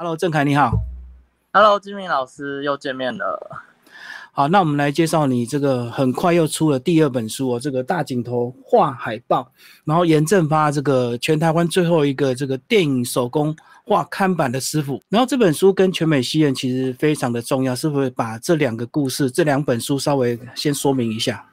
Hello，郑凯你好。Hello，金明老师又见面了。好，那我们来介绍你这个很快又出了第二本书哦，这个大镜头画海报，然后严正发这个全台湾最后一个这个电影手工画看板的师傅。然后这本书跟全美戏院其实非常的重要，是不是把这两个故事、这两本书稍微先说明一下？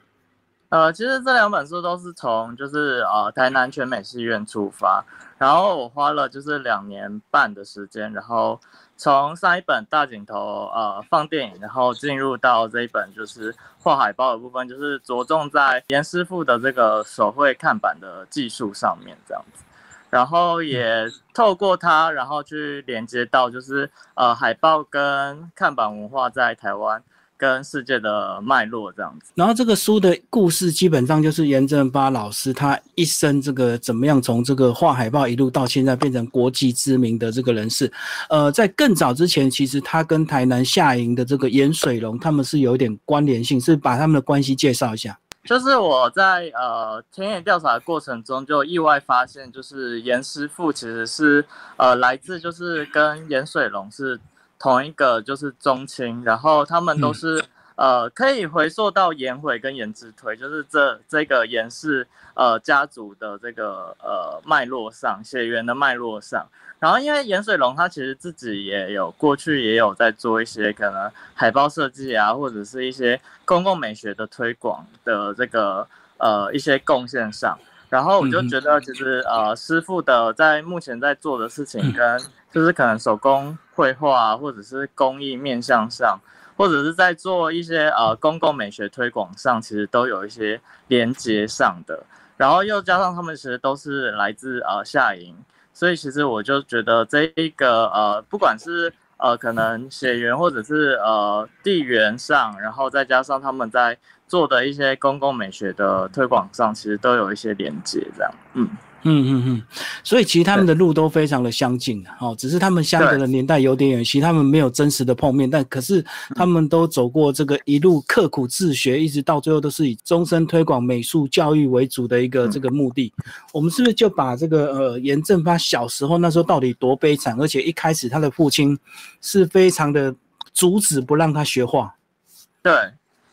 呃，其实这两本书都是从就是呃台南全美戏院出发，然后我花了就是两年半的时间，然后。从上一本大镜头呃放电影，然后进入到这一本就是画海报的部分，就是着重在严师傅的这个手绘看板的技术上面这样子，然后也透过它，然后去连接到就是呃海报跟看板文化在台湾。跟世界的脉络这样子，然后这个书的故事基本上就是严正发老师他一生这个怎么样从这个画海报一路到现在变成国际知名的这个人士。呃，在更早之前，其实他跟台南下营的这个严水龙他们是有一点关联性，是把他们的关系介绍一下。就是我在呃田野调查的过程中，就意外发现，就是严师傅其实是呃来自就是跟严水龙是。同一个就是中青，然后他们都是呃可以回溯到颜回跟颜之推，就是这这个颜氏呃家族的这个呃脉络上血缘的脉络上，然后因为颜水龙他其实自己也有过去也有在做一些可能海报设计啊，或者是一些公共美学的推广的这个呃一些贡献上。然后我就觉得，其实呃，师傅的在目前在做的事情，跟就是可能手工绘画或者是工艺面向上，或者是在做一些呃公共美学推广上，其实都有一些连接上的。然后又加上他们其实都是来自呃夏营，所以其实我就觉得这一个呃，不管是呃可能血缘或者是呃地缘上，然后再加上他们在。做的一些公共美学的推广上，其实都有一些连接，这样，嗯嗯嗯嗯，所以其实他们的路都非常的相近，哦，只是他们相隔的年代有点远，其实他们没有真实的碰面，但可是他们都走过这个一路刻苦自学，一直到最后都是以终身推广美术教育为主的一个这个目的。我们是不是就把这个呃严正发小时候那时候到底多悲惨，而且一开始他的父亲是非常的阻止不让他学画，对。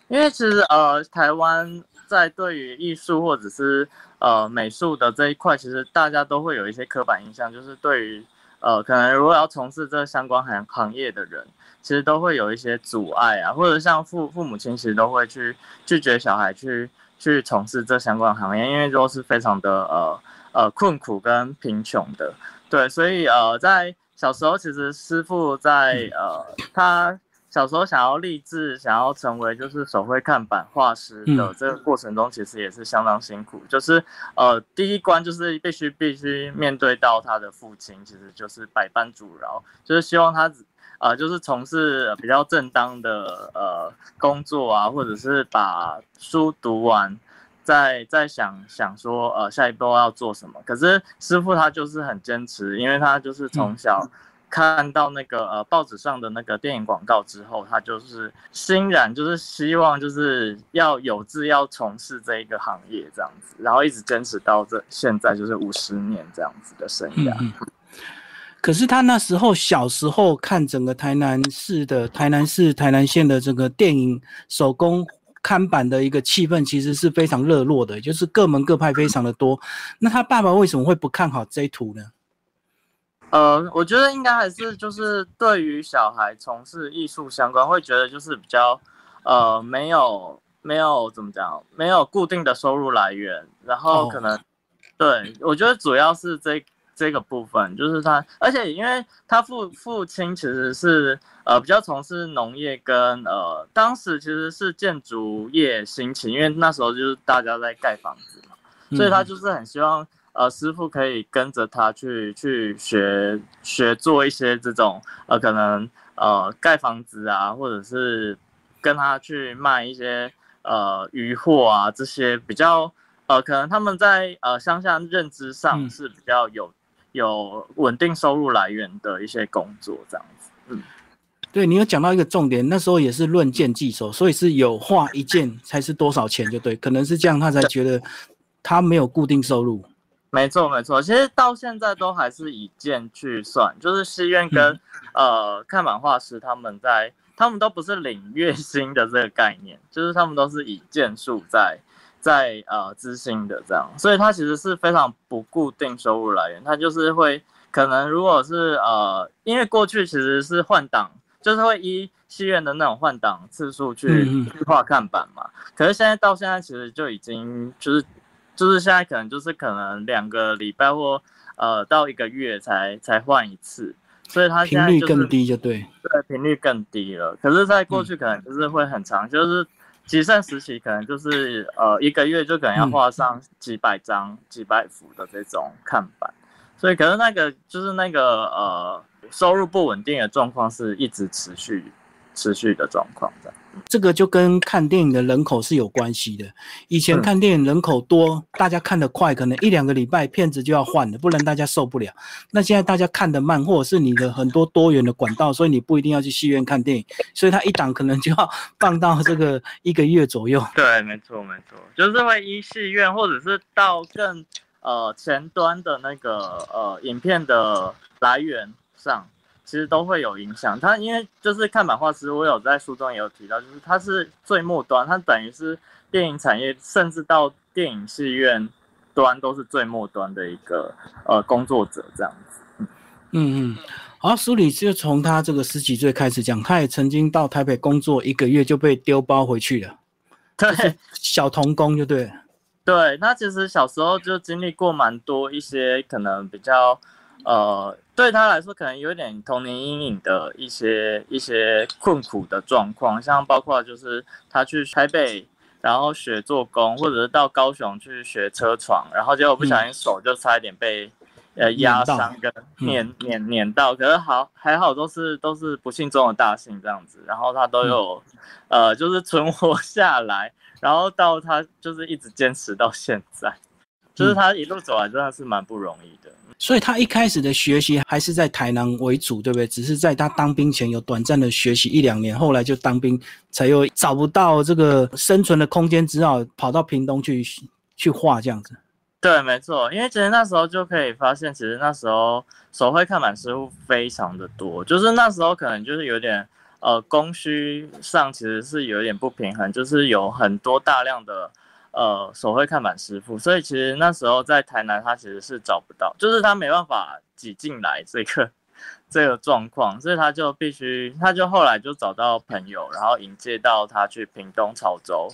因为其实呃，台湾在对于艺术或者是呃美术的这一块，其实大家都会有一些刻板印象，就是对于呃可能如果要从事这相关行行业的人，其实都会有一些阻碍啊，或者像父父母亲其实都会去拒绝小孩去去从事这相关行业，因为都是非常的呃呃困苦跟贫穷的，对，所以呃在小时候其实师傅在呃他。小时候想要立志，想要成为就是手绘看板画师的这个过程中，其实也是相当辛苦。就是呃，第一关就是必须必须面对到他的父亲，其实就是百般阻挠，就是希望他呃就是从事比较正当的呃工作啊，或者是把书读完，再再想想说呃下一步要做什么。可是师傅他就是很坚持，因为他就是从小。看到那个呃报纸上的那个电影广告之后，他就是欣然就是希望就是要有志要从事这一个行业这样子，然后一直坚持到这现在就是五十年这样子的生涯。可是他那时候小时候看整个台南市的台南市台南县的这个电影手工看板的一个气氛，其实是非常热络的，就是各门各派非常的多。那他爸爸为什么会不看好这一图呢？呃，我觉得应该还是就是对于小孩从事艺术相关，会觉得就是比较呃没有没有怎么讲，没有固定的收入来源，然后可能对我觉得主要是这这个部分，就是他，而且因为他父父亲其实是呃比较从事农业跟呃当时其实是建筑业兴起，因为那时候就是大家在盖房子嘛，所以他就是很希望。呃，师傅可以跟着他去去学学做一些这种呃，可能呃盖房子啊，或者是跟他去卖一些呃渔货啊，这些比较呃，可能他们在呃乡下认知上是比较有有稳定收入来源的一些工作这样子。嗯，对你有讲到一个重点，那时候也是论件计收，所以是有画一件才是多少钱就对，可能是这样，他才觉得他没有固定收入。没错没错，其实到现在都还是以件去算，就是戏院跟呃看板画师他们在，他们都不是领月薪的这个概念，就是他们都是以件数在在呃资薪的这样，所以它其实是非常不固定收入来源，它就是会可能如果是呃，因为过去其实是换档，就是会依戏院的那种换档次数去画看板嘛，可是现在到现在其实就已经就是。就是现在可能就是可能两个礼拜或呃到一个月才才换一次，所以它频率更低就对，对频率更低了。可是，在过去可能就是会很长，就是集盛时期可能就是呃一个月就可能要画上几百张、几百幅的这种看板，所以可能那个就是那个呃收入不稳定的状况是一直持续持续的状况的。这个就跟看电影的人口是有关系的。以前看电影人口多，大家看得快，可能一两个礼拜片子就要换了，不然大家受不了。那现在大家看得慢，或者是你的很多多元的管道，所以你不一定要去戏院看电影，所以它一档可能就要放到这个一个月左右。对，没错没错，就是会一戏院或者是到更呃前端的那个呃影片的来源上。其实都会有影响，他因为就是看版画师，我有在书中也有提到，就是他是最末端，他等于是电影产业，甚至到电影戏院端都是最末端的一个呃工作者这样子。嗯嗯，好，书里就从他这个十几岁开始讲，他也曾经到台北工作一个月就被丢包回去了，对，小童工就对。对，那其实小时候就经历过蛮多一些可能比较。呃，对他来说，可能有点童年阴影的一些一些困苦的状况，像包括就是他去台北，然后学做工，或者是到高雄去学车床，然后结果不小心手就差一点被呃压伤跟碾碾碾到，可是好还好都是都是不幸中的大幸这样子，然后他都有呃就是存活下来，然后到他就是一直坚持到现在，就是他一路走来真的是蛮不容易的。所以他一开始的学习还是在台南为主，对不对？只是在他当兵前有短暂的学习一两年，后来就当兵，才又找不到这个生存的空间，只好跑到屏东去去画这样子。对，没错，因为其实那时候就可以发现，其实那时候手绘看板师傅非常的多，就是那时候可能就是有点呃供需上其实是有点不平衡，就是有很多大量的。呃，手绘看板师傅，所以其实那时候在台南，他其实是找不到，就是他没办法挤进来这个这个状况，所以他就必须，他就后来就找到朋友，然后引介到他去屏东潮州，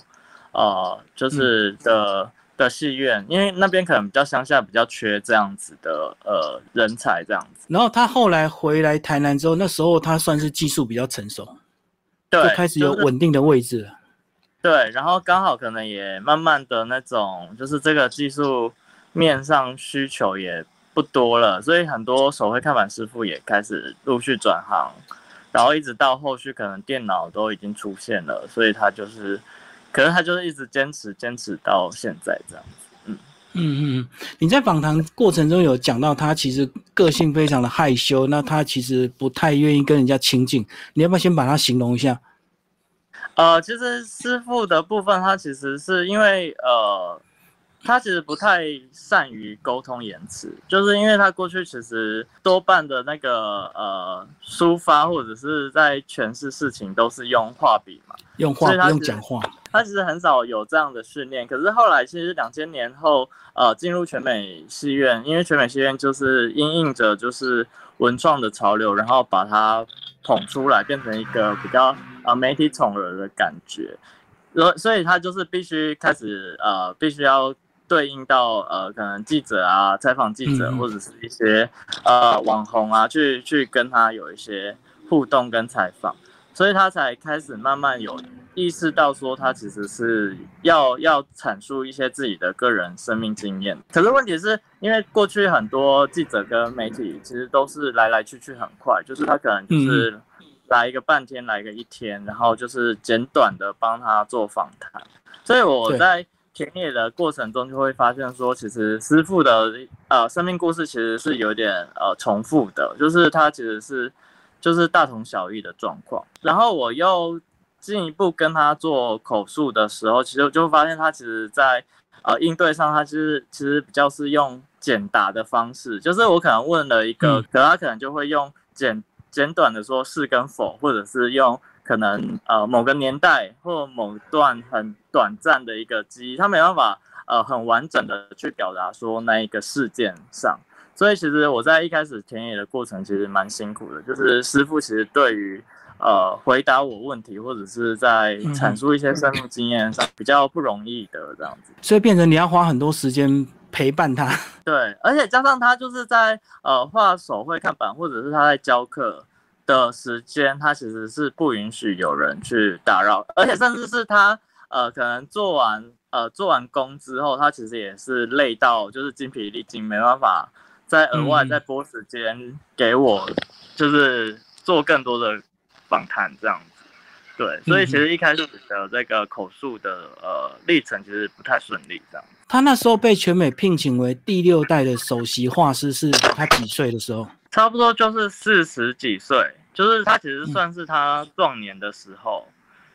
呃，就是的的戏院，因为那边可能比较乡下，比较缺这样子的呃人才这样子。然后他后来回来台南之后，那时候他算是技术比较成熟，对，就开始有稳定的位置了。对，然后刚好可能也慢慢的那种，就是这个技术面上需求也不多了，所以很多手绘看板师傅也开始陆续转行，然后一直到后续可能电脑都已经出现了，所以他就是，可能他就是一直坚持坚持到现在这样子。嗯嗯嗯，你在访谈过程中有讲到他其实个性非常的害羞，那他其实不太愿意跟人家亲近，你要不要先把他形容一下？呃，其实师傅的部分，他其实是因为呃，他其实不太善于沟通言辞，就是因为他过去其实多半的那个呃抒发或者是在诠释事情都是用画笔嘛，用画用讲话，他其实很少有这样的训练。可是后来其实两千年后，呃，进入全美戏院，因为全美戏院就是因应着就是文创的潮流，然后把它捧出来，变成一个比较。呃，媒体宠儿的感觉，所所以他就是必须开始呃，必须要对应到呃，可能记者啊，采访记者或者是一些呃网红啊，去去跟他有一些互动跟采访，所以他才开始慢慢有意识到说，他其实是要要阐述一些自己的个人生命经验。可是问题是因为过去很多记者跟媒体其实都是来来去去很快，就是他可能就是。来一个半天，来个一天，然后就是简短的帮他做访谈。所以我在田野的过程中就会发现说，其实师傅的呃生命故事其实是有点呃重复的，就是他其实是就是大同小异的状况。然后我又进一步跟他做口述的时候，其实就发现他其实在呃应对上，他其实其实比较是用简答的方式，就是我可能问了一个，可他可能就会用简简短的说是跟否，或者是用可能呃某个年代或某段很短暂的一个记忆，他没办法呃很完整的去表达说那一个事件上。所以其实我在一开始田野的过程其实蛮辛苦的，就是师傅其实对于呃回答我问题或者是在阐述一些生命经验上比较不容易的这样子，所以变成你要花很多时间陪伴他。对，而且加上他就是在呃画手绘看板或者是他在教课的时间，他其实是不允许有人去打扰，而且甚至是他呃可能做完呃做完工之后，他其实也是累到就是精疲力尽，没办法。再额外再拨时间给我，就是做更多的访谈这样子，对，所以其实一开始的这个口述的呃历程其实不太顺利这样。他那时候被全美聘请为第六代的首席画师，是他几岁的时候？差不多就是四十几岁，就是他其实算是他壮年的时候，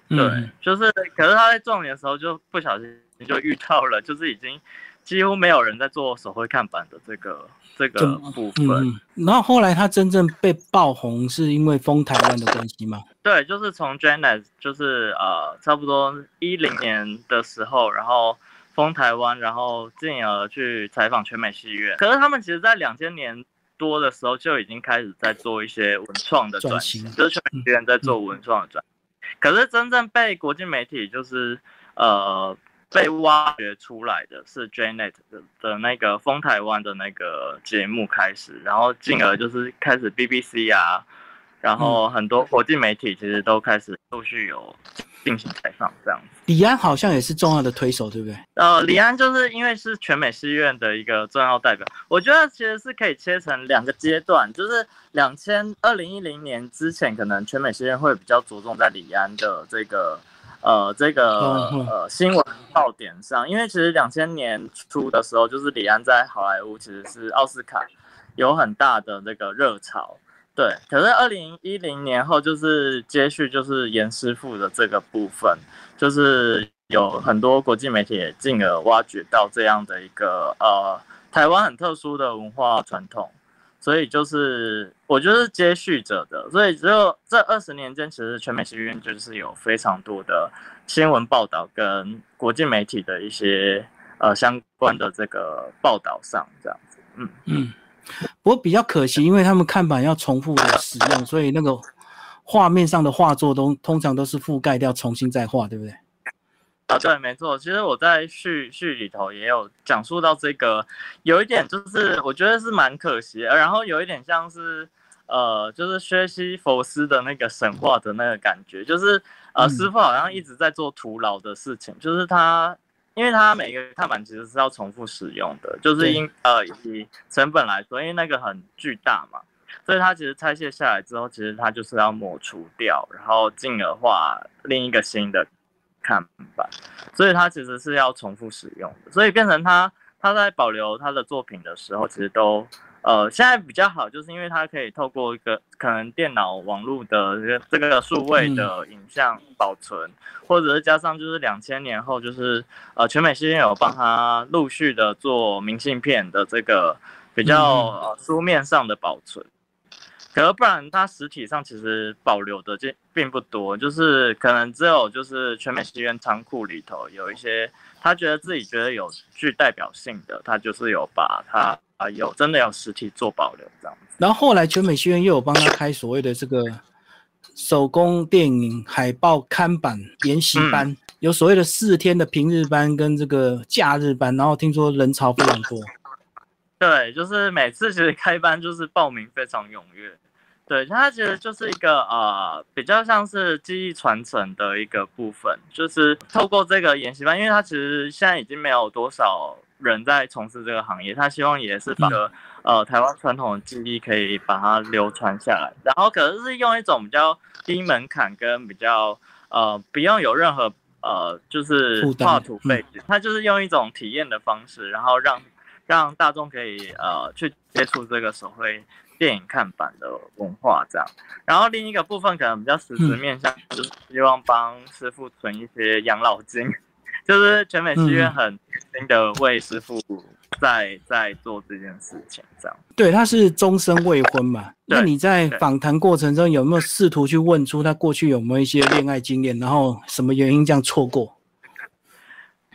对，就是可是他在壮年的时候就不小心就遇到了，就是已经。几乎没有人在做手绘看板的这个这个部分。然后后来他真正被爆红，是因为封台湾的关系吗？对，就是从 Janet，就是呃，差不多一零年的时候，然后封台湾，然后进而去采访全美戏院。可是他们其实在两千年多的时候就已经开始在做一些文创的转型，就是全美戏院在做文创的转。可是真正被国际媒体就是呃。被挖掘出来的是 Janet 的的那个封台湾的那个节目开始，然后进而就是开始 BBC 啊，然后很多国际媒体其实都开始陆续有进行开放这样子。李安好像也是重要的推手，对不对？呃，李安就是因为是全美戏院的一个重要代表，我觉得其实是可以切成两个阶段，就是两千二零一零年之前，可能全美戏院会比较着重在李安的这个。呃，这个呃新闻爆点上，因为其实两千年初的时候，就是李安在好莱坞其实是奥斯卡有很大的那个热潮，对。可是二零一零年后，就是接续就是严师傅的这个部分，就是有很多国际媒体也进而挖掘到这样的一个呃台湾很特殊的文化传统。所以就是我觉得是接续者的，所以只有这二十年间，其实全美戏院就是有非常多的新闻报道跟国际媒体的一些呃相关的这个报道上这样子，嗯嗯。不过比较可惜，因为他们看板要重复的使用，所以那个画面上的画作都通常都是覆盖掉，重新再画，对不对？啊，对，没错。其实我在序序里头也有讲述到这个，有一点就是我觉得是蛮可惜，然后有一点像是呃，就是薛西佛斯的那个神话的那个感觉，就是呃，师傅好像一直在做徒劳的事情，就是他，因为它每个看板其实是要重复使用的，就是因呃以成本来说，因为那个很巨大嘛，所以它其实拆卸下来之后，其实它就是要抹除掉，然后进而画另一个新的。看板，所以它其实是要重复使用的，所以变成它它在保留它的作品的时候，其实都呃现在比较好，就是因为它可以透过一个可能电脑网络的这个这个数位的影像保存，或者是加上就是两千年后就是呃全美戏院有帮他陆续的做明信片的这个比较呃书面上的保存。可是不然，它实体上其实保留的这并不多，就是可能只有就是全美戏院仓库里头有一些，他觉得自己觉得有具代表性的，他就是有把它啊有真的要实体做保留这样子。然后后来全美学院又有帮他开所谓的这个手工电影海报看版研习班，有所谓的四天的平日班跟这个假日班，然后听说人潮非常多。对，就是每次其实开班就是报名非常踊跃。对，它其实就是一个呃，比较像是记忆传承的一个部分，就是透过这个研习班，因为它其实现在已经没有多少人在从事这个行业，他希望也是把呃台湾传统的技艺可以把它流传下来，然后可能是用一种比较低门槛跟比较呃不用有任何呃就是画图背景，他就是用一种体验的方式，然后让让大众可以呃去接触这个手绘。电影看板的文化这样，然后另一个部分可能比较实质面向，就是希望帮师傅存一些养老金，就是全美戏院很新的为师傅在在做这件事情，这样。对，他是终身未婚嘛？那你在访谈过程中有没有试图去问出他过去有没有一些恋爱经验，然后什么原因这样错过？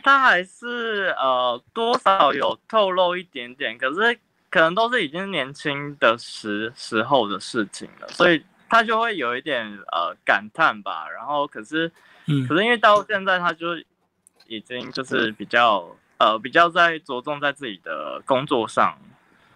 他还是呃多少有透露一点点，可是可能都是已经年轻的时时候的事情了，所以他就会有一点呃感叹吧。然后可是，嗯，可是因为到现在他就已经就是比较呃比较在着重在自己的工作上，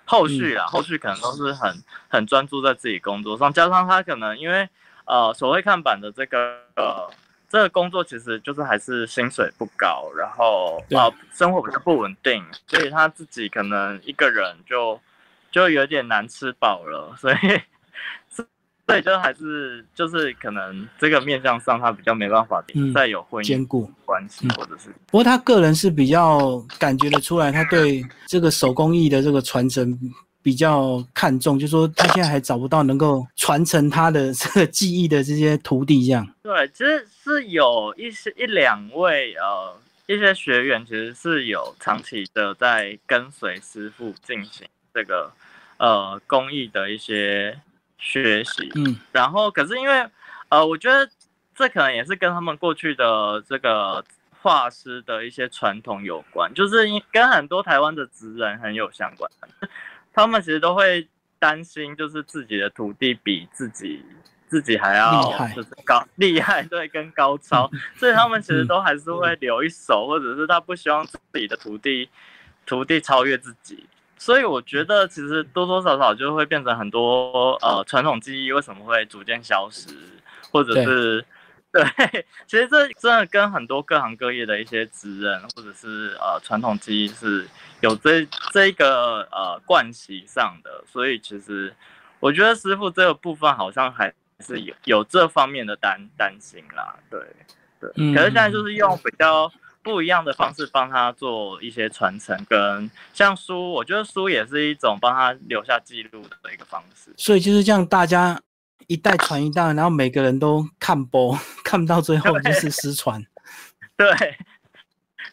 后续啊后续可能都是很很专注在自己工作上，加上他可能因为呃所谓看板的这个呃。这个工作其实就是还是薪水不高，然后啊生活比较不稳定，所以他自己可能一个人就就有点难吃饱了，所以所以就还是就是可能这个面向上他比较没办法再有婚姻兼顾关系，或者是不过他个人是比较感觉得出来，他对这个手工艺的这个传承。比较看重，就说他现在还找不到能够传承他的 这个技艺的这些徒弟，这样。对，其实是有一些一两位呃一些学员，其实是有长期的在跟随师傅进行这个呃工艺的一些学习。嗯。然后，可是因为呃，我觉得这可能也是跟他们过去的这个画师的一些传统有关，就是跟很多台湾的职人很有相关。他们其实都会担心，就是自己的徒弟比自己自己还要就是高厉害，对，跟高超，所以他们其实都还是会留一手，或者是他不希望自己的徒弟徒弟超越自己。所以我觉得，其实多多少少就会变成很多呃传统技艺为什么会逐渐消失，或者是。对，其实这真的跟很多各行各业的一些职人，或者是呃传统技艺是有这这个呃惯习上的，所以其实我觉得师傅这个部分好像还是有有这方面的担担心啦。对对，可是现在就是用比较不一样的方式帮他做一些传承，跟像书，我觉得书也是一种帮他留下记录的一个方式。所以就是这样，大家。一代传一代，然后每个人都看播，看不到最后就是失传。对，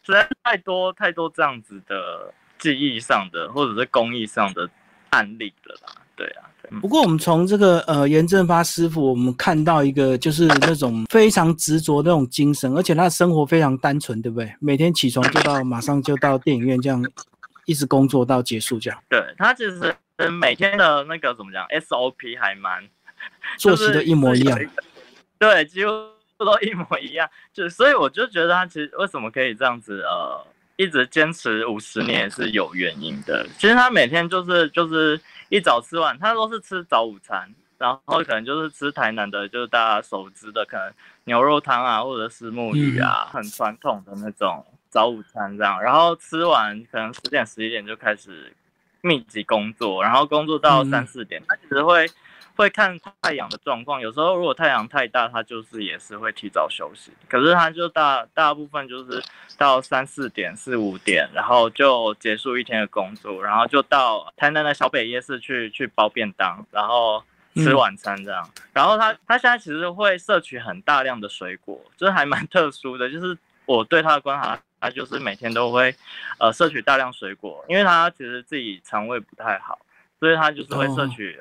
实在太多太多这样子的记忆上的或者是工艺上的案例了啦。对啊，不过我们从这个呃严正发师傅，我们看到一个就是那种非常执着那种精神，而且他的生活非常单纯，对不对？每天起床就到马上就到电影院这样一直工作到结束这样。对他其实每天的那个怎么讲 SOP 还蛮。作息的一模一样，对，几乎都一模一样。就所以我就觉得他其实为什么可以这样子呃，一直坚持五十年是有原因的。其实他每天就是就是一早吃完，他都是吃早午餐，然后可能就是吃台南的，就是大家熟知的可能牛肉汤啊，或者是木鱼啊，很传统的那种早午餐这样。然后吃完可能十点十一点就开始密集工作，然后工作到三四点，他其实会。会看太阳的状况，有时候如果太阳太大，他就是也是会提早休息。可是他就大大部分就是到三四点、四五点，然后就结束一天的工作，然后就到台南的小北夜市去去包便当，然后吃晚餐这样。然后他他现在其实会摄取很大量的水果，就是还蛮特殊的。就是我对他的观察，他就是每天都会呃摄取大量水果，因为他其实自己肠胃不太好，所以他就是会摄取。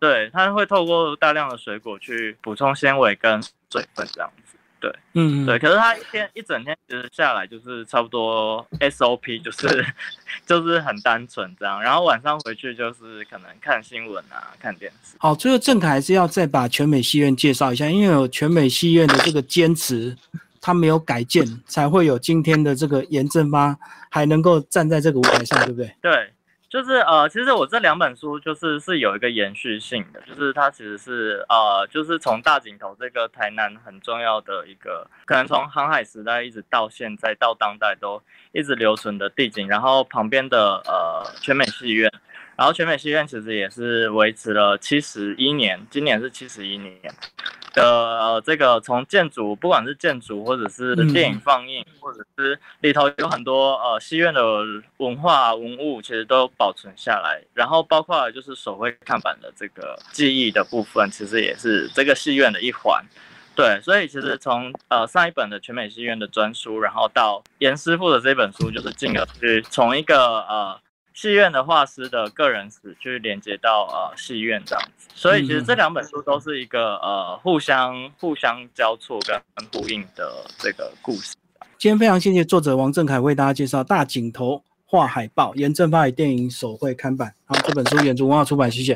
对，它会透过大量的水果去补充纤维跟水分，这样子。对，嗯，对。可是它一天一整天其实下来就是差不多 SOP，就是就是很单纯这样。然后晚上回去就是可能看新闻啊，看电视。好，最后郑凯还是要再把全美戏院介绍一下，因为有全美戏院的这个坚持，他没有改建，才会有今天的这个严正发还能够站在这个舞台上，对不对？对。就是呃，其实我这两本书就是是有一个延续性的，就是它其实是呃，就是从大井头这个台南很重要的一个，可能从航海时代一直到现在到当代都一直留存的地景，然后旁边的呃全美戏院。然后全美戏院其实也是维持了七十一年，今年是七十一年的呃，这个从建筑，不管是建筑或者是电影放映，或者是里头有很多呃戏院的文化文物，其实都保存下来。然后包括就是手绘看板的这个记忆的部分，其实也是这个戏院的一环。对，所以其实从呃上一本的全美戏院的专书，然后到严师傅的这本书，就是进而去从一个呃戏院的画师的个人史去连接到呃戏院这样子。所以其实这两本书都是一个呃互相互相交错跟呼应的这个故事。今天非常谢谢作者王正凯为大家介绍《大井头画海报》，严正发电影手绘刊版。好，这本书原著文化出版，谢谢。